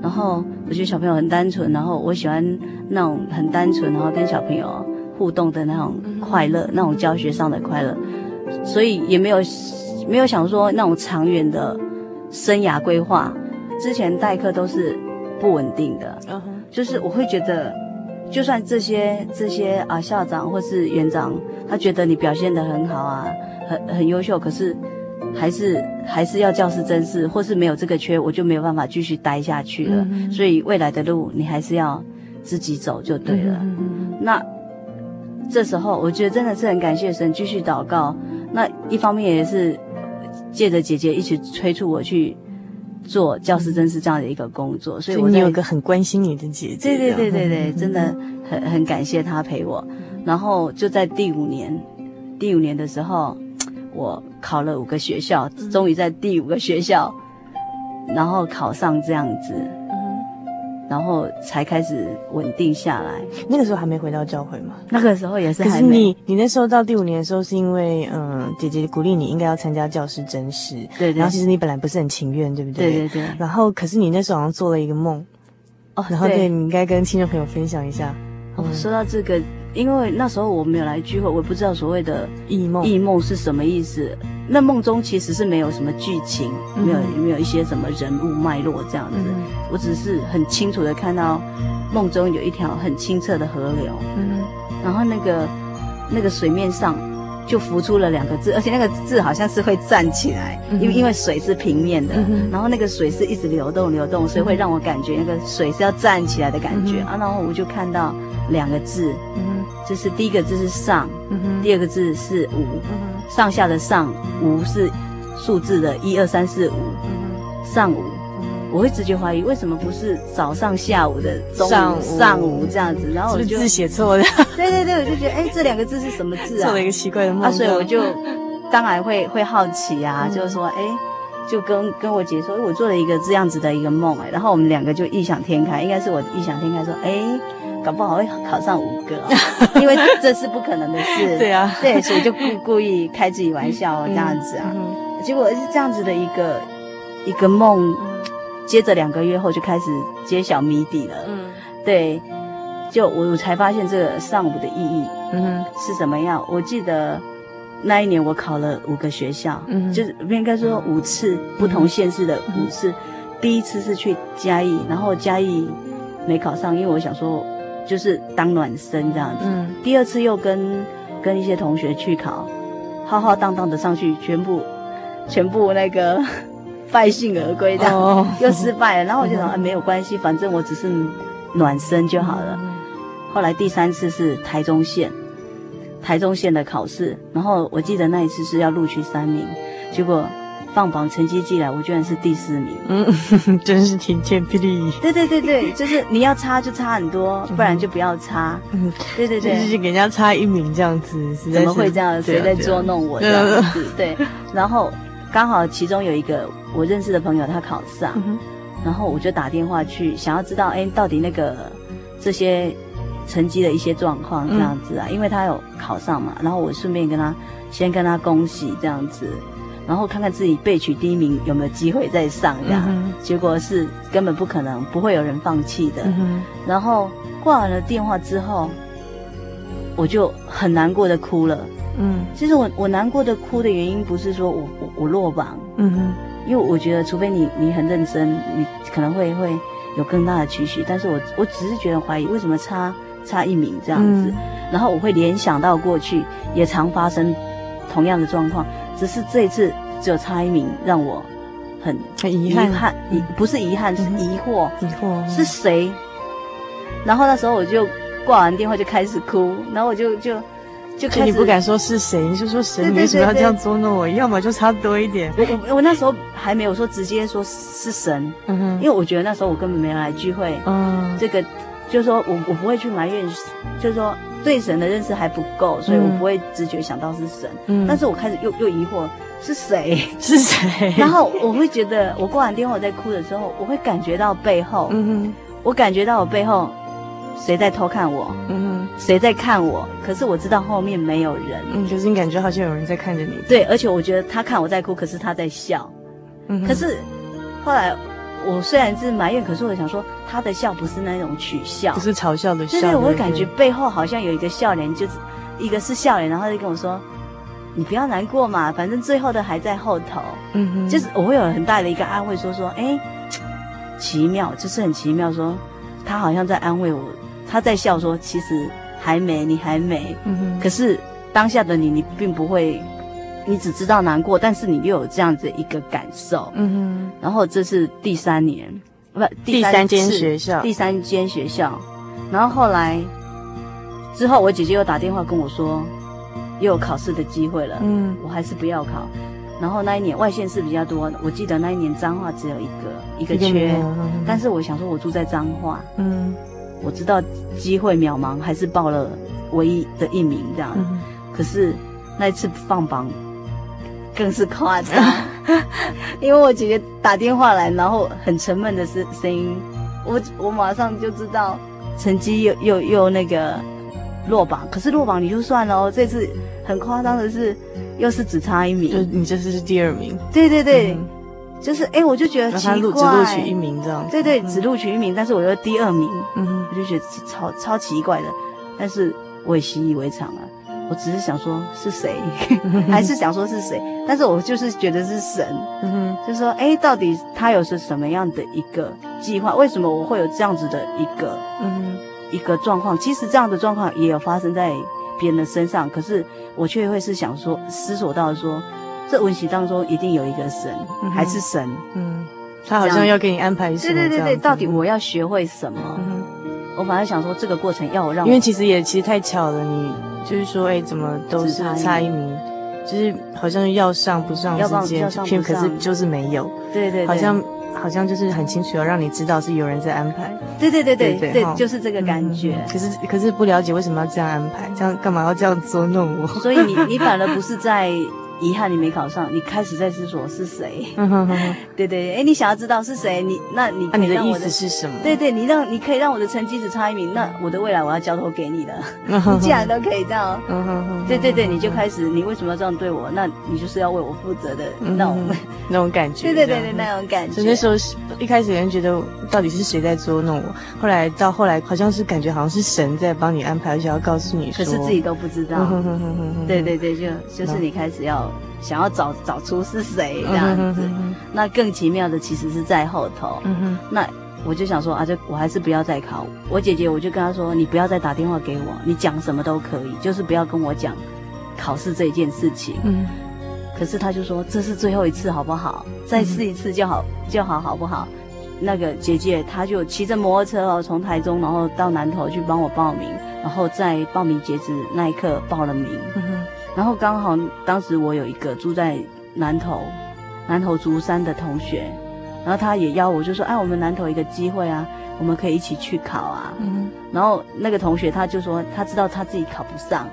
然后我觉得小朋友很单纯，然后我喜欢那种很单纯，然后跟小朋友。互动的那种快乐，那种教学上的快乐，所以也没有没有想说那种长远的生涯规划。之前代课都是不稳定的，就是我会觉得，就算这些这些啊校长或是园长，他觉得你表现得很好啊，很很优秀，可是还是还是要教师甄试，或是没有这个缺，我就没有办法继续待下去了。所以未来的路你还是要自己走就对了。那。这时候，我觉得真的是很感谢神，继续祷告。那一方面也是借着姐姐一起催促我去做教师真是这样的一个工作，所以我你有个很关心你的姐姐。对对对对对，真的很很感谢她陪我。然后就在第五年，第五年的时候，我考了五个学校，终于在第五个学校，然后考上这样子。然后才开始稳定下来。那个时候还没回到教会吗？那个时候也是还没。可是你，你那时候到第五年的时候，是因为嗯，姐姐鼓励你应该要参加教师甄试。对，对。然后其实你本来不是很情愿，对不对？对对对。然后，可是你那时候好像做了一个梦。哦。然后对，对你应该跟听众朋友分享一下。哦，说到这个。因为那时候我没有来聚会，我也不知道所谓的异梦，异梦是什么意思。那梦中其实是没有什么剧情，没有没有一些什么人物脉络这样子。我只是很清楚的看到梦中有一条很清澈的河流，然后那个那个水面上就浮出了两个字，而且那个字好像是会站起来，因为因为水是平面的，然后那个水是一直流动流动，所以会让我感觉那个水是要站起来的感觉。啊。然后我就看到两个字。嗯就是第一个字是上，嗯、哼。第二个字是午，嗯、哼。上下的上，午是数字的一二三四五，上午，我会直接怀疑为什么不是早上下午的中午上午，这样子，然后我就字写错了，对对对，我就觉得哎，这两个字是什么字啊？做了一个奇怪的梦，啊，所以我就当然会会好奇啊，嗯、就是说哎，就跟跟我姐说，我做了一个这样子的一个梦哎，然后我们两个就异想天开，应该是我异想天开说哎。搞不好会考上五个，因为这是不可能的事。对啊，对，所以就故故意开自己玩笑这样子啊。结果是这样子的一个一个梦，接着两个月后就开始揭晓谜底了。嗯，对，就我才发现这个上午的意义，嗯，是什么样？我记得那一年我考了五个学校，嗯，就是不应该说五次不同县市的五次，第一次是去嘉义，然后嘉义没考上，因为我想说。就是当暖身这样子，嗯，第二次又跟跟一些同学去考，浩浩荡荡的上去，全部全部那个 败兴而归这样，哦、又失败了。然后我就想，哎，没有关系，反正我只是暖身就好了。后来第三次是台中县，台中县的考试，然后我记得那一次是要录取三名，结果。放榜成绩寄来，我居然是第四名，嗯，真是晴天霹雳。对对对对，就是你要差就差很多，不然就不要差。嗯，对对对，就是给人家差一名这样子，怎么会这样？谁在捉弄我这样子？对，然后刚好其中有一个我认识的朋友他考上，然后我就打电话去想要知道，哎，到底那个这些成绩的一些状况这样子啊，因为他有考上嘛，然后我顺便跟他先跟他恭喜这样子。然后看看自己被取第一名有没有机会再上这样，嗯、结果是根本不可能，不会有人放弃的。嗯、然后挂完了电话之后，我就很难过的哭了。嗯，其实我我难过的哭的原因不是说我我我落榜，嗯哼，因为我觉得除非你你很认真，你可能会会有更大的期许。但是我我只是觉得怀疑为什么差差一名这样子，嗯、然后我会联想到过去也常发生同样的状况。只是这一次只有差一名，让我很很遗憾，遗不是遗憾，是疑惑，疑惑是谁？然后那时候我就挂完电话就开始哭，然后我就就就开始，你不敢说是谁，你就说神，你为什么要这样捉弄我？要么就差多一点。我我我那时候还没有说直接说是神，嗯哼，因为我觉得那时候我根本没有来聚会，嗯，这个就是说我我不会去埋怨，就是说。对神的认识还不够，所以我不会直觉想到是神。嗯，但是我开始又又疑惑是谁？是谁？然后我会觉得，我挂完电话我在哭的时候，我会感觉到背后，嗯哼，我感觉到我背后谁在偷看我，嗯哼，谁在看我？可是我知道后面没有人，嗯，就是你感觉好像有人在看着你。对，而且我觉得他看我在哭，可是他在笑，嗯，可是后来。我虽然是埋怨，可是我想说，他的笑不是那种取笑，不是嘲笑的笑。就是我会感觉背后好像有一个笑脸，就是一个是笑脸，然后就跟我说：“你不要难过嘛，反正最后的还在后头。”嗯哼，就是我会有很大的一个安慰，说说，哎，奇妙，就是很奇妙，说他好像在安慰我，他在笑，说其实还没，你还没。嗯哼，可是当下的你，你并不会。你只知道难过，但是你又有这样子一个感受，嗯哼。然后这是第三年，不，第三间学校，第三间学校。然后后来之后，我姐姐又打电话跟我说，又有考试的机会了，嗯，我还是不要考。然后那一年外县市比较多，我记得那一年彰化只有一个一个缺，但是我想说，我住在彰化，嗯，我知道机会渺茫，还是报了唯一的一名这样。嗯、可是那一次放榜更是夸张，因为我姐姐打电话来，然后很沉闷的声声音，我我马上就知道成绩又又又那个落榜，可是落榜你就算了哦，这次很夸张的是。又是只差一名，就你这次是第二名。对对对，嗯、就是哎，我就觉得奇怪，只录取一名这样。对对，只录取一名，但是我又第二名，嗯哼，我就觉得超超奇怪的，但是我也习以为常了。我只是想说是谁，还是想说是谁，但是我就是觉得是神，就说哎，到底他有是什么样的一个计划？为什么我会有这样子的一个，嗯哼，一个状况？其实这样的状况也有发生在别人的身上，可是。我却会是想说，思索到说，这文习当中一定有一个神，嗯、还是神？嗯，他好像要给你安排什么？对对对对，到底我要学会什么？嗯、我反而想说，这个过程要我让，因为其实也其实太巧了，你就是说，哎，怎么都是差一名，就是好像要上不上之间，偏可是就是没有，对对，对，好像。好像就是很清楚，要让你知道是有人在安排。对对对对对，就是这个感觉。可是可是不了解为什么要这样安排，这样干嘛要这样捉弄我？所以你你反而不是在。遗憾你没考上，你开始在思索是谁？对对，哎，你想要知道是谁？你那你那你的意思是什么？对对，你让你可以让我的成绩只差一名，那我的未来我要交托给你的。你既然都可以这样，对对对，你就开始，你为什么要这样对我？那你就是要为我负责的那种那种感觉。对对对对，那种感觉。所以那时候一开始有人觉得到底是谁在捉弄我，后来到后来好像是感觉好像是神在帮你安排，而且要告诉你说，可是自己都不知道。对对对，就就是你开始要。想要找找出是谁这样子，嗯、哼哼哼，那更奇妙的其实是在后头。嗯、哼那我就想说啊，就我还是不要再考。我姐姐我就跟她说，你不要再打电话给我，你讲什么都可以，就是不要跟我讲考试这一件事情。嗯。可是她就说这是最后一次，好不好？再试一次就好，嗯、就好，好不好？那个姐姐她就骑着摩托车哦，从台中然后到南投去帮我报名，然后在报名截止那一刻报了名。嗯然后刚好当时我有一个住在南投，南投竹山的同学，然后他也邀我，就说：“哎，我们南投一个机会啊，我们可以一起去考啊。”嗯。然后那个同学他就说，他知道他自己考不上，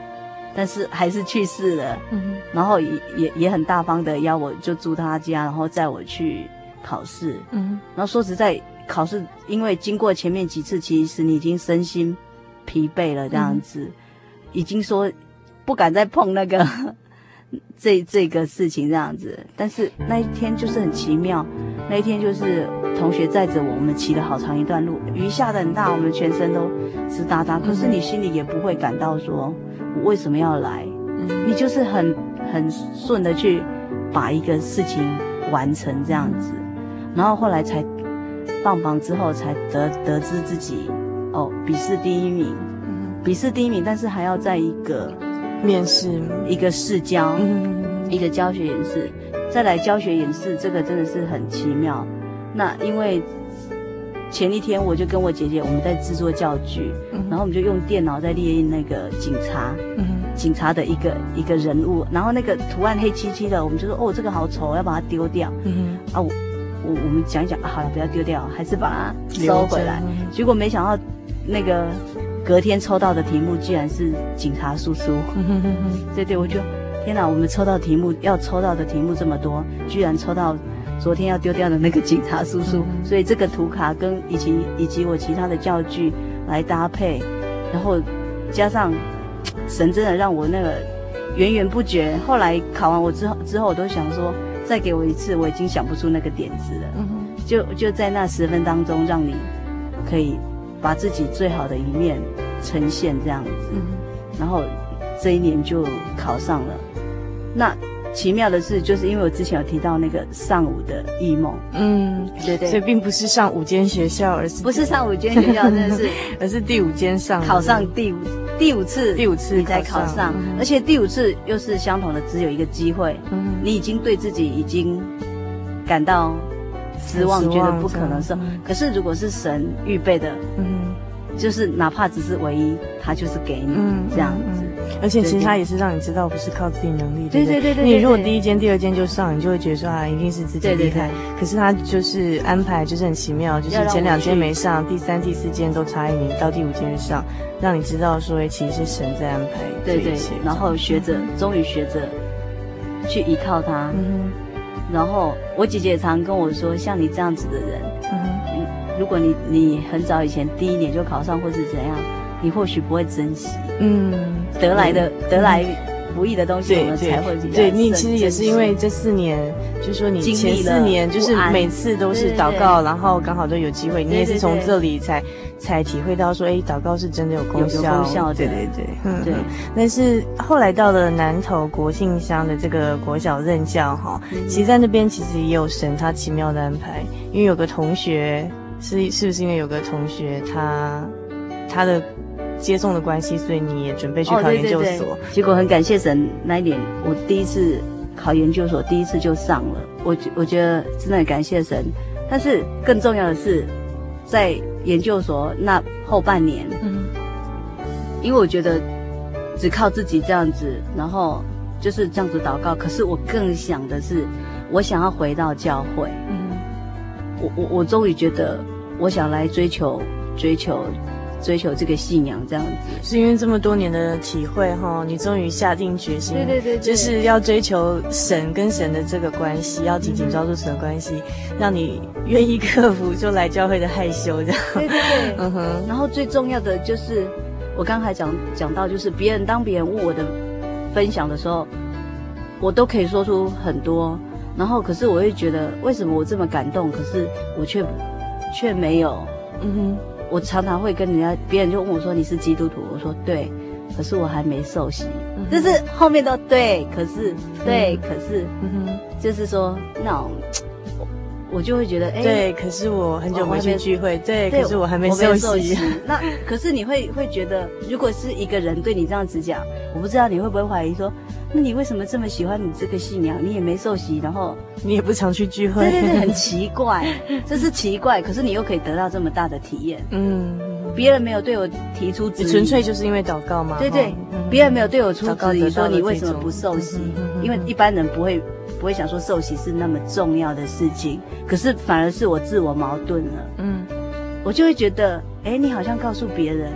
但是还是去世了。嗯。然后也也也很大方的邀我，就住他家，然后载我去考试。嗯。然后说实在，考试因为经过前面几次，其实你已经身心疲惫了，这样子，嗯、已经说。不敢再碰那个这这个事情这样子，但是那一天就是很奇妙，那一天就是同学载着我，我们骑了好长一段路，雨下的很大，我们全身都湿哒哒，可是你心里也不会感到说我为什么要来，你就是很很顺的去把一个事情完成这样子，然后后来才放榜之后才得得知自己哦笔试第一名，笔试第一名，但是还要在一个。面试。一个试。教，一个教学演示，再来教学演示，这个真的是很奇妙。那因为前一天我就跟我姐姐我们在制作教具，然后我们就用电脑在列印那个警察，警察的一个一个人物，然后那个图案黑漆漆的，我们就说哦这个好丑，要把它丢掉。嗯、啊我我我们讲一讲，好了不要丢掉，还是把它收回来。结果没想到那个。隔天抽到的题目居然是警察叔叔，对对，我就天哪！我们抽到题目要抽到的题目这么多，居然抽到昨天要丢掉的那个警察叔叔，所以这个图卡跟以及以及我其他的教具来搭配，然后加上神真的让我那个源源不绝。后来考完我之后之后，我都想说再给我一次，我已经想不出那个点子了，就就在那十分当中让你可以。把自己最好的一面呈现这样子，嗯、然后这一年就考上了。那奇妙的是，就是因为我之前有提到那个上午的异梦，嗯，对对，所以并不是上五间学校，而是不是上五间学校，真的是，而是第五间上考上第五第五次，第五次你才考上，嗯、而且第五次又是相同的，只有一个机会，嗯，你已经对自己已经感到。失望，觉得不可能是。可是如果是神预备的，嗯，就是哪怕只是唯一，他就是给你这样子。而且其实他也是让你知道不是靠自己能力，对对对对。你如果第一间、第二间就上，你就会觉得说啊，一定是自己厉害。可是他就是安排，就是很奇妙，就是前两间没上，第三、第四间都差一名，到第五间就上，让你知道说，哎，其实是神在安排。对对。然后学着，终于学着去依靠他。嗯。然后我姐姐也常跟我说，像你这样子的人，嗯，如果你你很早以前第一年就考上，或是怎样，你或许不会珍惜，嗯，得来的得来不易的东西，我们才会比较。对，你其实也是因为这四年，就说你前四年就是每次都是祷告，然后刚好都有机会，你也是从这里才才体会到说，哎，祷告是真的有功效，有功效，对对对，嗯，对。但是后来到了南投国姓乡的这个国小任教哈，其实在那边其实也有神他奇妙的安排，因为有个同学是是不是因为有个同学他他的。接送的关系，所以你也准备去考研究所。哦、对对对，结果很感谢神，那一年我第一次考研究所，第一次就上了。我我觉得真的很感谢神。但是更重要的是，在研究所那后半年，嗯，因为我觉得只靠自己这样子，然后就是这样子祷告。可是我更想的是，我想要回到教会。嗯，我我我终于觉得，我想来追求追求。追求这个信仰，这样子是因为这么多年的体会哈，你终于下定决心，对对对，就是要追求神跟神的这个关系，要紧紧抓住神的关系，让你愿意克服就来教会的害羞这样。对对对，嗯哼。然后最重要的就是，我刚才讲讲到，就是别人当别人问我的分享的时候，我都可以说出很多，然后可是我会觉得，为什么我这么感动，可是我却却没有，嗯哼。我常常会跟人家，别人就问我说：“你是基督徒？”我说：“对。”可是我还没受洗，嗯、就是后面都对，可是对，嗯、可是，嗯哼，就是说那种，我我就会觉得，哎，对，可是我很久没去聚会，对，可是我还没受洗。那可是你会会觉得，如果是一个人对你这样子讲，我不知道你会不会怀疑说。那你为什么这么喜欢你这个信仰？你也没受洗，然后你也不常去聚会，对对对，很奇怪，这是奇怪。可是你又可以得到这么大的体验，嗯，别人没有对我提出质疑，纯粹就是因为祷告吗？对对，别人没有对我出质疑，说你为什么不受洗？因为一般人不会不会想说受洗是那么重要的事情，可是反而是我自我矛盾了，嗯，我就会觉得，哎，你好像告诉别人，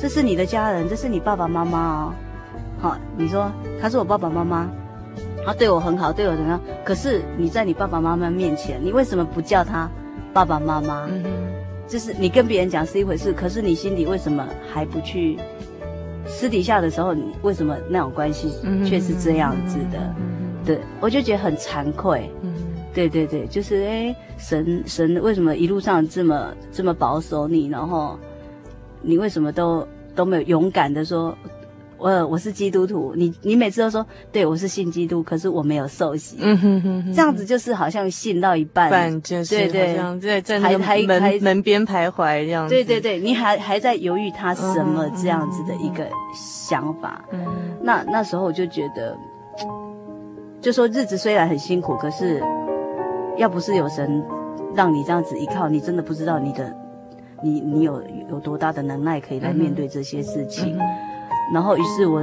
这是你的家人，这是你爸爸妈妈哦。好，你说他是我爸爸妈妈，他对我很好，对我怎样？可是你在你爸爸妈妈面前，你为什么不叫他爸爸妈妈？嗯哼，就是你跟别人讲是一回事，可是你心里为什么还不去？私底下的时候，你为什么那种关系却是这样子的？对，我就觉得很惭愧。嗯，对对对，就是哎，神神为什么一路上这么这么保守你？然后你为什么都都没有勇敢的说？我我是基督徒，你你每次都说对我是信基督，可是我没有受洗，嗯哼哼哼，这样子就是好像信到一半，就是对对，在在那个门门边徘徊这样子，对对对，你还还在犹豫他什么这样子的一个想法，嗯，那那时候我就觉得，就说日子虽然很辛苦，可是要不是有神让你这样子依靠，你真的不知道你的你你有有多大的能耐可以来面对这些事情。然后，于是我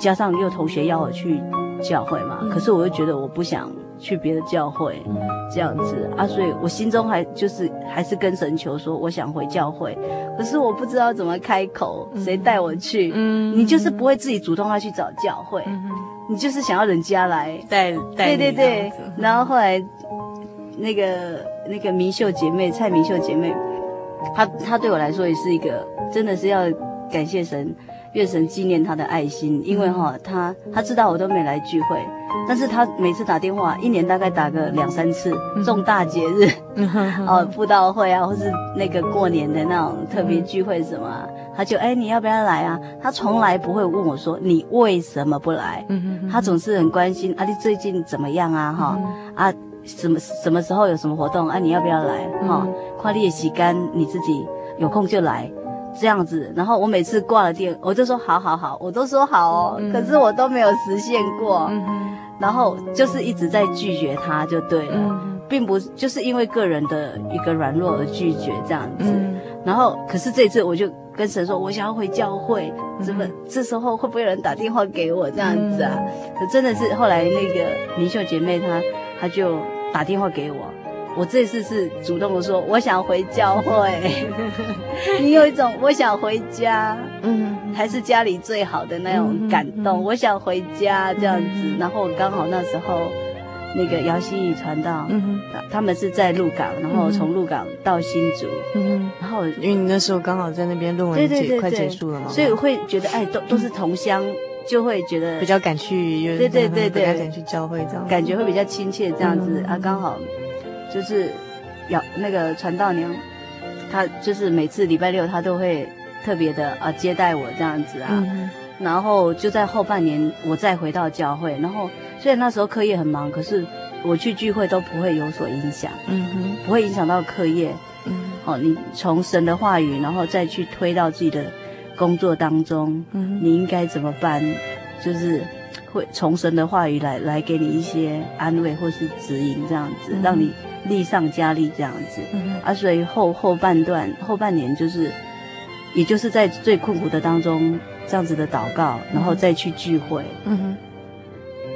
加上又同学要我去教会嘛，可是我又觉得我不想去别的教会，这样子。啊，所以我心中还就是还是跟神求说，我想回教会，可是我不知道怎么开口，谁带我去？嗯，你就是不会自己主动要去找教会，你就是想要人家来带带。对对对。然后后来那个那个明秀姐妹蔡明秀姐妹，她她对我来说也是一个真的是要感谢神。愿神纪念她的爱心，因为哈，她她知道我都没来聚会，但是他每次打电话，一年大概打个两三次，重大节日，哦，布道会啊，或是那个过年的那种特别聚会什么啊，他就哎，你要不要来啊？他从来不会问我说你为什么不来，他总是很关心啊，你最近怎么样啊？哈啊，什么什么时候有什么活动？啊？你要不要来？哈，快列洗干，你自己有空就来。这样子，然后我每次挂了电，我就说好好好，我都说好哦，嗯、可是我都没有实现过，然后就是一直在拒绝他，就对了，嗯、并不就是因为个人的一个软弱而拒绝这样子，嗯、然后可是这次我就跟神说，我想要回教会，怎么、嗯、这时候会不会有人打电话给我这样子啊？嗯、可真的是后来那个明秀姐妹她她就打电话给我。我这次是主动的说，我想回教会。你有一种我想回家，嗯，还是家里最好的那种感动。我想回家这样子，然后刚好那时候那个姚希义传道，嗯，他们是在鹿港，然后从鹿港到新竹，嗯，然后因为你那时候刚好在那边论文结快结束了嘛，所以我会觉得哎，都都是同乡，就会觉得比较敢去，对对对对，比较敢去教会这样，感觉会比较亲切这样子。啊，刚好。就是，要那个传道娘，她就是每次礼拜六她都会特别的啊接待我这样子啊，嗯、然后就在后半年我再回到教会，然后虽然那时候课业很忙，可是我去聚会都不会有所影响，嗯哼，不会影响到课业，嗯，好，你从神的话语，然后再去推到自己的工作当中，嗯，你应该怎么办？就是。会从神的话语来来给你一些安慰或是指引，这样子、嗯、让你力上加力，这样子。嗯、啊，所以后后半段后半年就是，也就是在最困苦的当中这样子的祷告，然后再去聚会。嗯哼。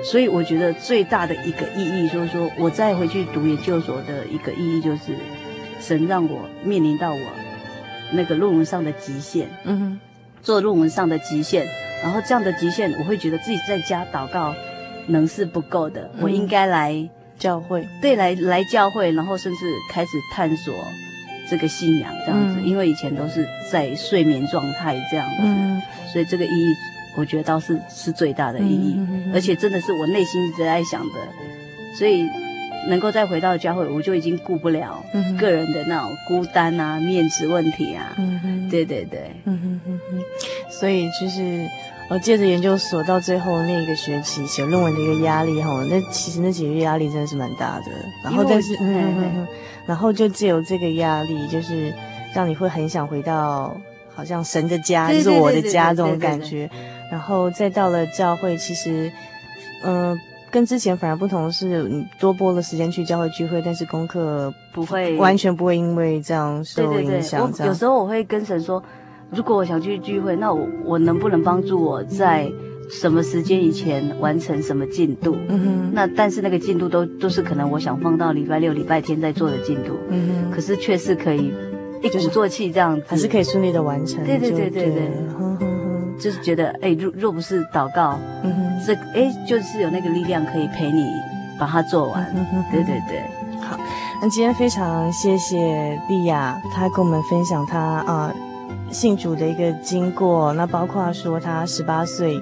所以我觉得最大的一个意义，就是说我再回去读研究所的一个意义，就是神让我面临到我那个论文上的极限。嗯哼。做论文上的极限。然后这样的极限，我会觉得自己在家祷告能是不够的，嗯、我应该来教会，对，来来教会，然后甚至开始探索这个信仰这样子，嗯、因为以前都是在睡眠状态这样子，嗯、所以这个意义，我觉得倒是是最大的意义，而且真的是我内心一直在想的，所以能够再回到教会，我就已经顾不了个人的那种孤单啊、面子问题啊，嗯嗯、对对对，嗯嗯嗯嗯、所以就是。我借着研究所到最后那一个学期写论文的一个压力哈，那其实那几个月压力真的是蛮大的。然后但是，嗯，然后就借由这个压力，就是让你会很想回到好像神的家，就是我的家这种感觉。然后再到了教会，其实，嗯，跟之前反而不同的是，你多拨了时间去教会聚会，但是功课不会完全不会因为这样受影响。有时候我会跟神说。如果我想去聚会，那我我能不能帮助我在什么时间以前完成什么进度？嗯哼。那但是那个进度都都是可能我想放到礼拜六、礼拜天再做的进度。嗯哼。可是却是可以一鼓作气这样子，还是可以顺利的完成。对对对对对。就是觉得哎，若若不是祷告，嗯哼，这哎就是有那个力量可以陪你把它做完。嗯哼。对对对。好，那今天非常谢谢莉亚，她跟我们分享她啊。信主的一个经过，那包括说她十八岁，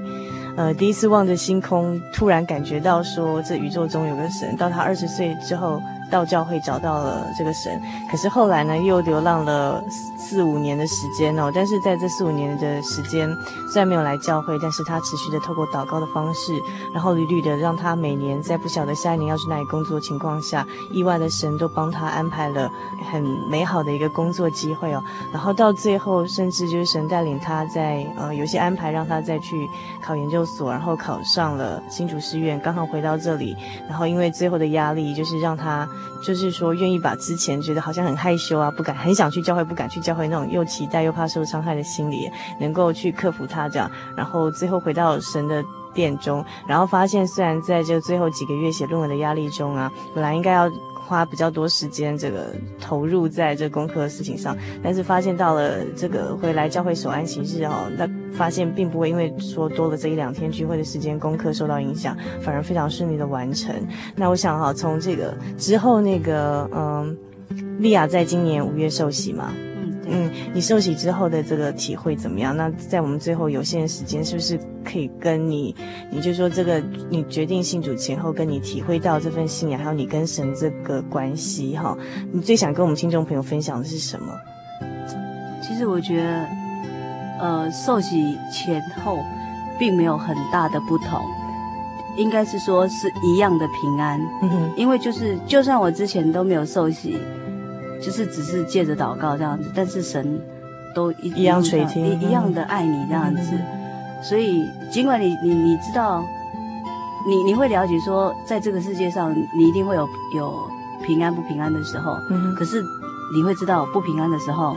呃，第一次望着星空，突然感觉到说这宇宙中有个神。到他二十岁之后。到教会找到了这个神，可是后来呢，又流浪了四五年的时间哦。但是在这四五年的时间，虽然没有来教会，但是他持续的透过祷告的方式，然后屡屡的让他每年在不晓得下一年要去哪里工作的情况下，意外的神都帮他安排了很美好的一个工作机会哦。然后到最后，甚至就是神带领他在呃有些安排，让他再去考研究所，然后考上了新竹师院，刚好回到这里，然后因为最后的压力，就是让他。就是说，愿意把之前觉得好像很害羞啊，不敢很想去教会，不敢去教会那种又期待又怕受伤害的心理，能够去克服它，这样，然后最后回到神的殿中，然后发现虽然在这最后几个月写论文的压力中啊，本来应该要。花比较多时间，这个投入在这功课的事情上，但是发现到了这个回来教会守安息日哦，那发现并不会因为说多了这一两天聚会的时间，功课受到影响，反而非常顺利的完成。那我想哈，从这个之后那个嗯，莉亚在今年五月受洗嘛。嗯，你受洗之后的这个体会怎么样？那在我们最后有限的时间，是不是可以跟你，你就说这个你决定信主前后，跟你体会到这份信仰，还有你跟神这个关系哈？你最想跟我们听众朋友分享的是什么？其实我觉得，呃，受洗前后并没有很大的不同，应该是说是一样的平安。嗯哼，因为就是就算我之前都没有受洗。就是只是借着祷告这样子，但是神都一一样垂听，一一样的爱你这样子。嗯、所以尽管你你你知道，你你会了解说，在这个世界上你一定会有有平安不平安的时候。嗯、可是你会知道不平安的时候，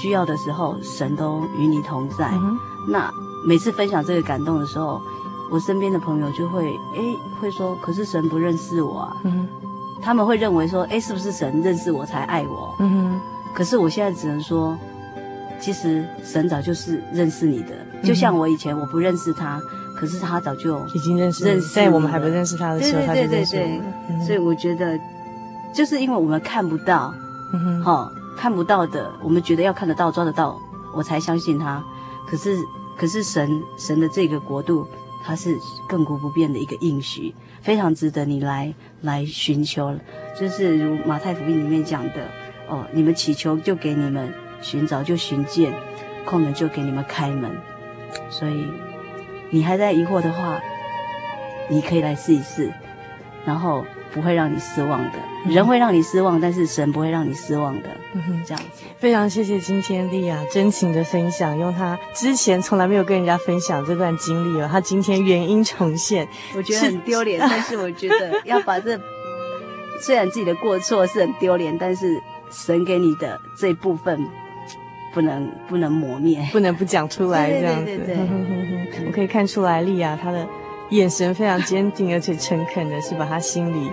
需要的时候，神都与你同在。嗯、那每次分享这个感动的时候，我身边的朋友就会诶会说，可是神不认识我啊。嗯、他们会认为说，哎，是不是神认识我才爱我？嗯哼、可是我现在只能说，其实神早就是认识你的。嗯、就像我以前我不认识他，可是他早就已经认识认识，在我们还不认识他的时候，他就认识我们。嗯、所以我觉得，就是因为我们看不到。嗯，好、哦，看不到的，我们觉得要看得到、抓得到，我才相信他。可是，可是神神的这个国度，它是亘古不变的一个应许，非常值得你来来寻求。就是如马太福音里面讲的，哦，你们祈求就给你们，寻找就寻见，空门就给你们开门。所以，你还在疑惑的话，你可以来试一试，然后。不会让你失望的，人会让你失望，但是神不会让你失望的。嗯哼，这样子。非常谢谢今天莉亚真情的分享，用她之前从来没有跟人家分享这段经历哦，她今天原因重现，我觉得很丢脸，是但是我觉得要把这，虽然自己的过错是很丢脸，但是神给你的这一部分不能不能磨灭，不能不讲出来，这样子。对对对对对，我可以看出来莉亚她的。眼神非常坚定而且诚恳的，是把他心里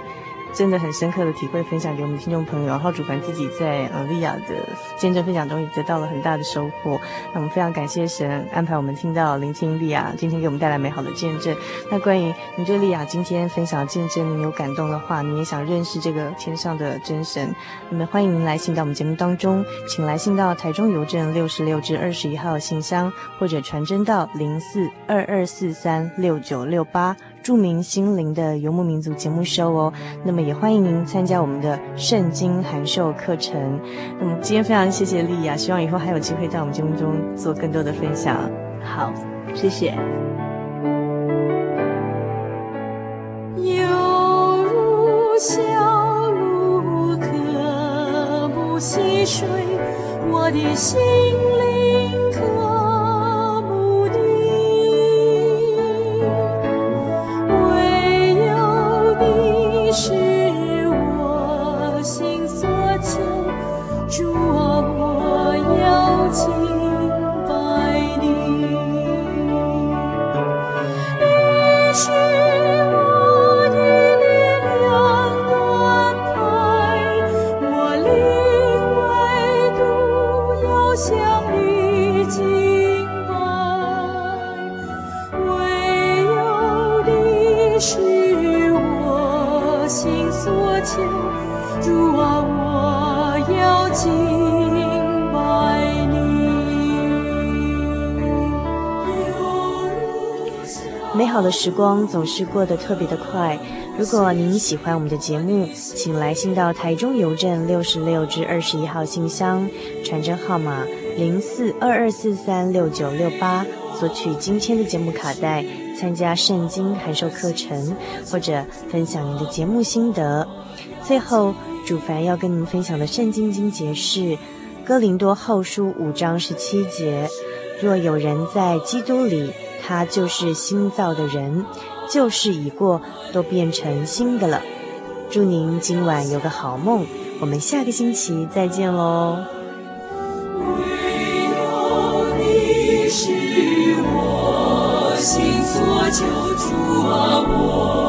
真的很深刻的体会分享给我们听众朋友。然后主凡自己在呃莉亚的见证分享中也得到了很大的收获。那我们非常感谢神安排我们听到聆听莉亚今天给我们带来美好的见证。那关于你对莉亚今天分享见证你有感动的话，你也想认识这个天上的真神，那么欢迎您来信到我们节目当中，请来信到台中邮政六十六至二十一号信箱，或者传真到零四二二四三六九六八。著名心灵的游牧民族节目收哦，那么也欢迎您参加我们的圣经函授课程。那么今天非常谢谢丽亚，希望以后还有机会在我们节目中做更多的分享。好，谢谢。犹如小鹿可不溪水，我的心灵是。美好的时光总是过得特别的快。如果您喜欢我们的节目，请来信到台中邮政六十六至二十一号信箱，传真号码零四二二四三六九六八，索取今天的节目卡带，参加圣经函授课程，或者分享您的节目心得。最后，主凡要跟您分享的圣经经节是《哥林多后书》五章十七节：若有人在基督里。他就是新造的人，旧事已过，都变成新的了。祝您今晚有个好梦，我们下个星期再见喽。唯有你是我心所求，主啊，我